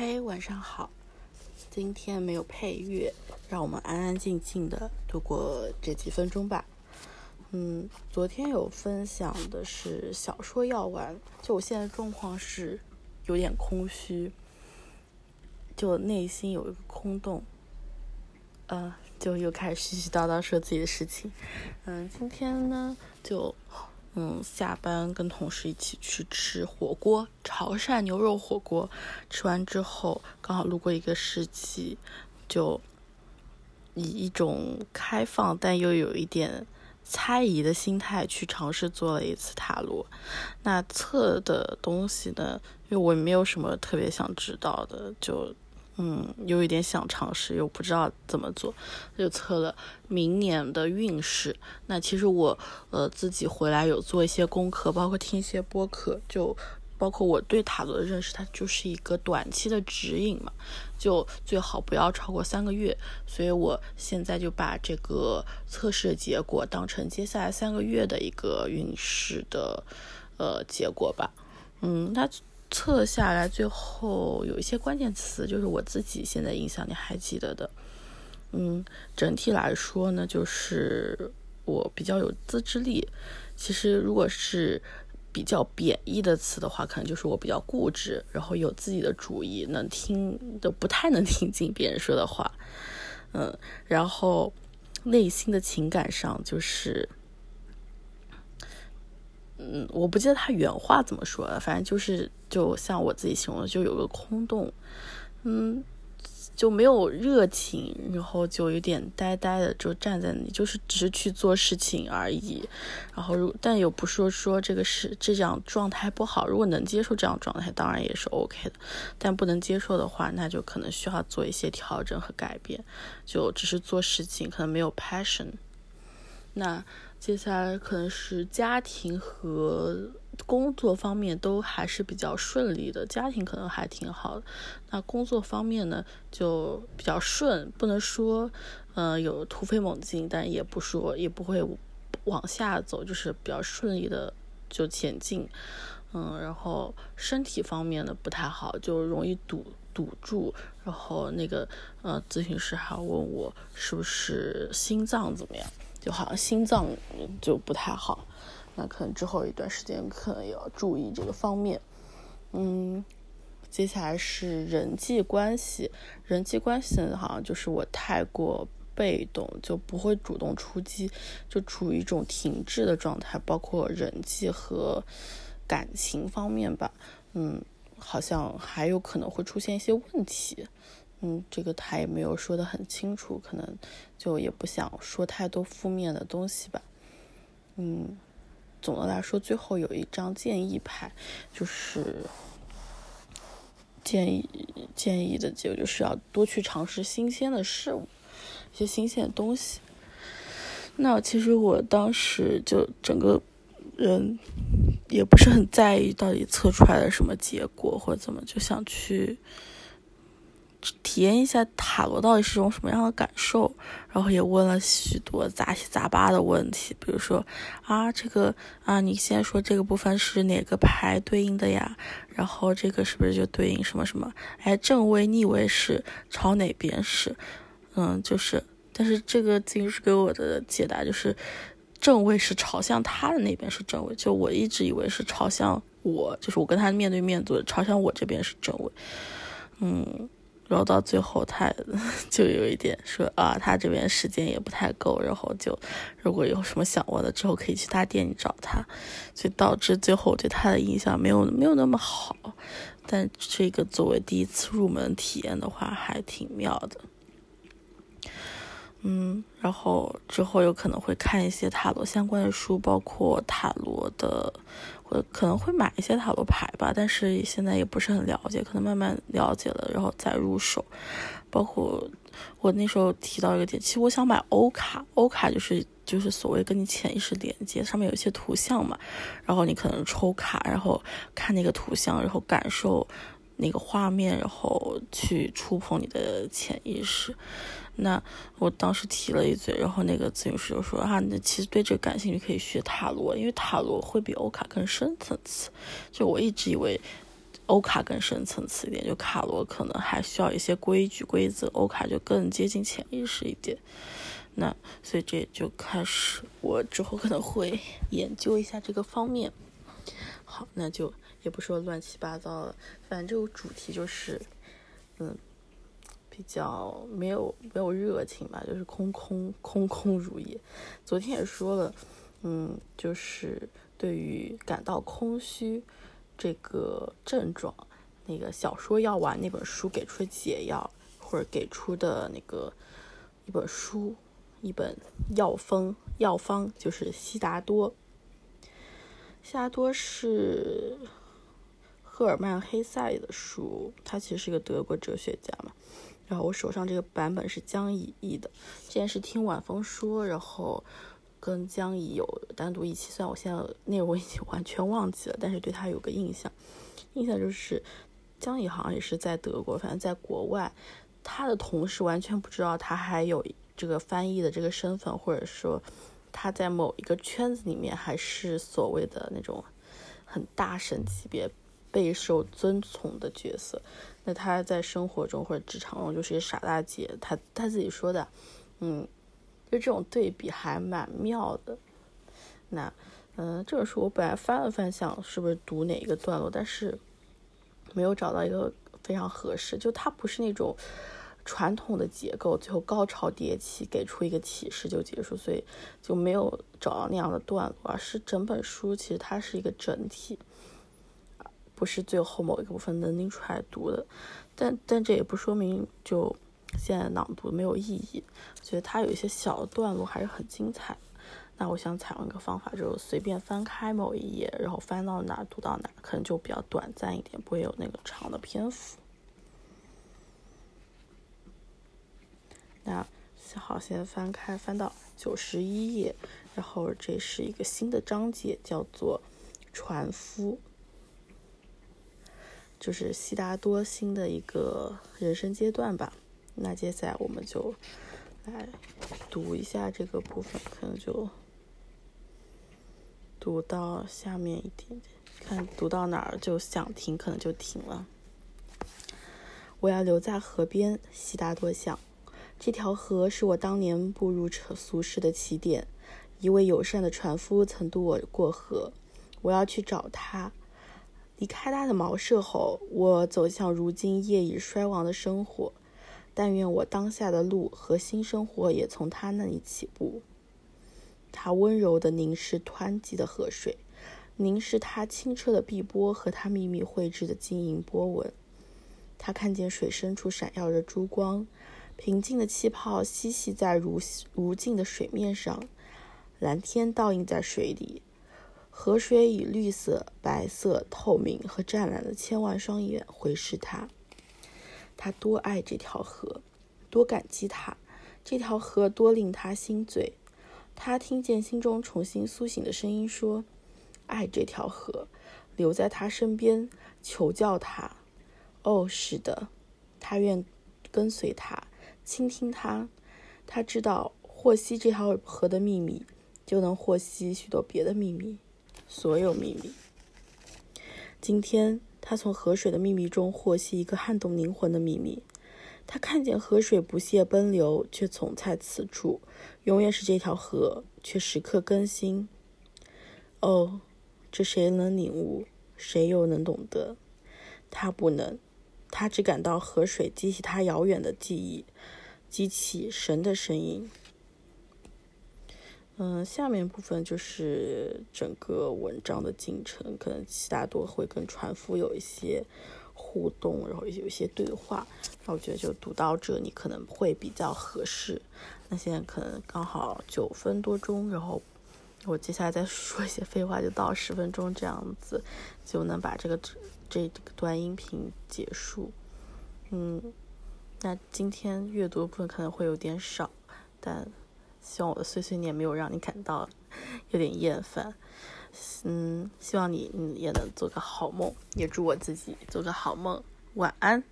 嘿，晚上好。今天没有配乐，让我们安安静静的度过这几分钟吧。嗯，昨天有分享的是小说要完，就我现在状况是有点空虚，就内心有一个空洞。呃，就又开始絮絮叨叨说自己的事情。嗯，今天呢就。嗯，下班跟同事一起去吃火锅，潮汕牛肉火锅。吃完之后，刚好路过一个市集，就以一种开放但又有一点猜疑的心态去尝试做了一次塔罗。那测的东西呢，因为我也没有什么特别想知道的，就。嗯，有一点想尝试，又不知道怎么做，就测了明年的运势。那其实我呃自己回来有做一些功课，包括听一些播客，就包括我对塔罗的认识，它就是一个短期的指引嘛，就最好不要超过三个月。所以我现在就把这个测试结果当成接下来三个月的一个运势的呃结果吧。嗯，那。测下来，最后有一些关键词，就是我自己现在印象里还记得的。嗯，整体来说呢，就是我比较有自制力。其实，如果是比较贬义的词的话，可能就是我比较固执，然后有自己的主意，能听都不太能听进别人说的话。嗯，然后内心的情感上就是。嗯，我不记得他原话怎么说了，反正就是，就像我自己形容的，就有个空洞，嗯，就没有热情，然后就有点呆呆的，就站在那里，就是只是去做事情而已。然后，如但又不说说这个是这样状态不好，如果能接受这样状态，当然也是 OK 的。但不能接受的话，那就可能需要做一些调整和改变。就只是做事情，可能没有 passion。那。接下来可能是家庭和工作方面都还是比较顺利的，家庭可能还挺好的。那工作方面呢，就比较顺，不能说，嗯，有突飞猛进，但也不说也不会往下走，就是比较顺利的就前进。嗯，然后身体方面呢不太好，就容易堵堵住。然后那个呃，咨询师还问我是不是心脏怎么样。就好像心脏就不太好，那可能之后一段时间可能也要注意这个方面。嗯，接下来是人际关系，人际关系好像就是我太过被动，就不会主动出击，就处于一种停滞的状态，包括人际和感情方面吧。嗯，好像还有可能会出现一些问题。嗯，这个他也没有说的很清楚，可能就也不想说太多负面的东西吧。嗯，总的来说，最后有一张建议牌，就是建议建议的结果就是要多去尝试新鲜的事物，一些新鲜的东西。那其实我当时就整个人也不是很在意到底测出来的什么结果或者怎么，就想去。体验一下塔罗到底是种什么样的感受，然后也问了许多杂七杂八的问题，比如说啊，这个啊，你现在说这个部分是哪个牌对应的呀？然后这个是不是就对应什么什么？哎，正位逆位是朝哪边是？嗯，就是，但是这个咨询师给我的解答就是，正位是朝向他的那边是正位，就我一直以为是朝向我，就是我跟他面对面坐，朝向我这边是正位，嗯。然后到最后，他 就有一点说啊，他这边时间也不太够，然后就如果有什么想问的，之后可以去他店里找他，所以导致最后对他的印象没有没有那么好。但这个作为第一次入门体验的话，还挺妙的。嗯，然后之后有可能会看一些塔罗相关的书，包括塔罗的，我可能会买一些塔罗牌吧，但是现在也不是很了解，可能慢慢了解了，然后再入手。包括我那时候提到一个点，其实我想买欧卡，欧卡就是就是所谓跟你潜意识连接，上面有一些图像嘛，然后你可能抽卡，然后看那个图像，然后感受那个画面，然后去触碰你的潜意识。那我当时提了一嘴，然后那个咨询师就说啊，那其实对这个感兴趣可以学塔罗，因为塔罗会比欧卡更深层次。就我一直以为欧卡更深层次一点，就卡罗可能还需要一些规矩规则，欧卡就更接近潜意识一点。那所以这就开始，我之后可能会研究一下这个方面。那就也不说乱七八糟了，反正这个主题就是，嗯，比较没有没有热情吧，就是空空空空如也。昨天也说了，嗯，就是对于感到空虚。这个症状，那个小说药丸那本书给出的解药，或者给出的那个一本书，一本药方，药方就是悉达多。夏多是赫尔曼黑塞的书，他其实是一个德国哲学家嘛。然后我手上这个版本是江乙译的，之前是听晚风说，然后。跟江乙有单独一期，虽然我现在内容已经完全忘记了，但是对他有个印象，印象就是江乙好像也是在德国，反正在国外，他的同事完全不知道他还有这个翻译的这个身份，或者说他在某一个圈子里面还是所谓的那种很大神级别、备受尊崇的角色。那他在生活中或者职场中就是一个傻大姐，他他自己说的，嗯。就这种对比还蛮妙的。那，嗯，这本书我本来翻了翻，想是不是读哪一个段落，但是没有找到一个非常合适。就他不是那种传统的结构，最后高潮迭起，给出一个启示就结束，所以就没有找到那样的段落，而是整本书其实它是一个整体，不是最后某一个部分能拎出来读的。但但这也不说明就。现在朗读没有意义，觉得它有一些小的段落还是很精彩。那我想采用一个方法，就是随便翻开某一页，然后翻到哪读到哪，可能就比较短暂一点，不会有那个长的篇幅。好，先翻开，翻到九十一页，然后这是一个新的章节，叫做船夫，就是悉达多新的一个人生阶段吧。那接下来我们就来读一下这个部分，可能就读到下面一点点，看读到哪儿就想停，可能就停了。我要留在河边，悉达多想，这条河是我当年步入俗世的起点。一位友善的船夫曾渡我过河，我要去找他。离开他的茅舍后，我走向如今业已衰亡的生活。但愿我当下的路和新生活也从他那里起步。他温柔地凝视湍急的河水，凝视它清澈的碧波和它秘密绘制的晶莹波纹。他看见水深处闪耀着珠光，平静的气泡嬉戏在如如镜的水面上，蓝天倒映在水里，河水以绿色、白色、透明和湛蓝的千万双眼回视他。他多爱这条河，多感激它。这条河多令他心醉。他听见心中重新苏醒的声音说：“爱这条河，留在他身边，求教他。”哦，是的，他愿跟随他，倾听他。他知道获悉这条河的秘密，就能获悉许多别的秘密，所有秘密。今天。他从河水的秘密中获悉一个撼动灵魂的秘密。他看见河水不懈奔流，却总在此处，永远是这条河，却时刻更新。哦，这谁能领悟？谁又能懂得？他不能，他只感到河水激起他遥远的记忆，激起神的声音。嗯，下面部分就是整个文章的进程，可能悉达多会跟船夫有一些互动，然后有一些对话。那我觉得就读到这里可能会比较合适。那现在可能刚好九分多钟，然后我接下来再说一些废话，就到十分钟这样子，就能把这个这个段音频结束。嗯，那今天阅读部分可能会有点少，但。希望我的碎碎念没有让你感到 有点厌烦，嗯，希望你也能做个好梦，也祝我自己做个好梦，晚安。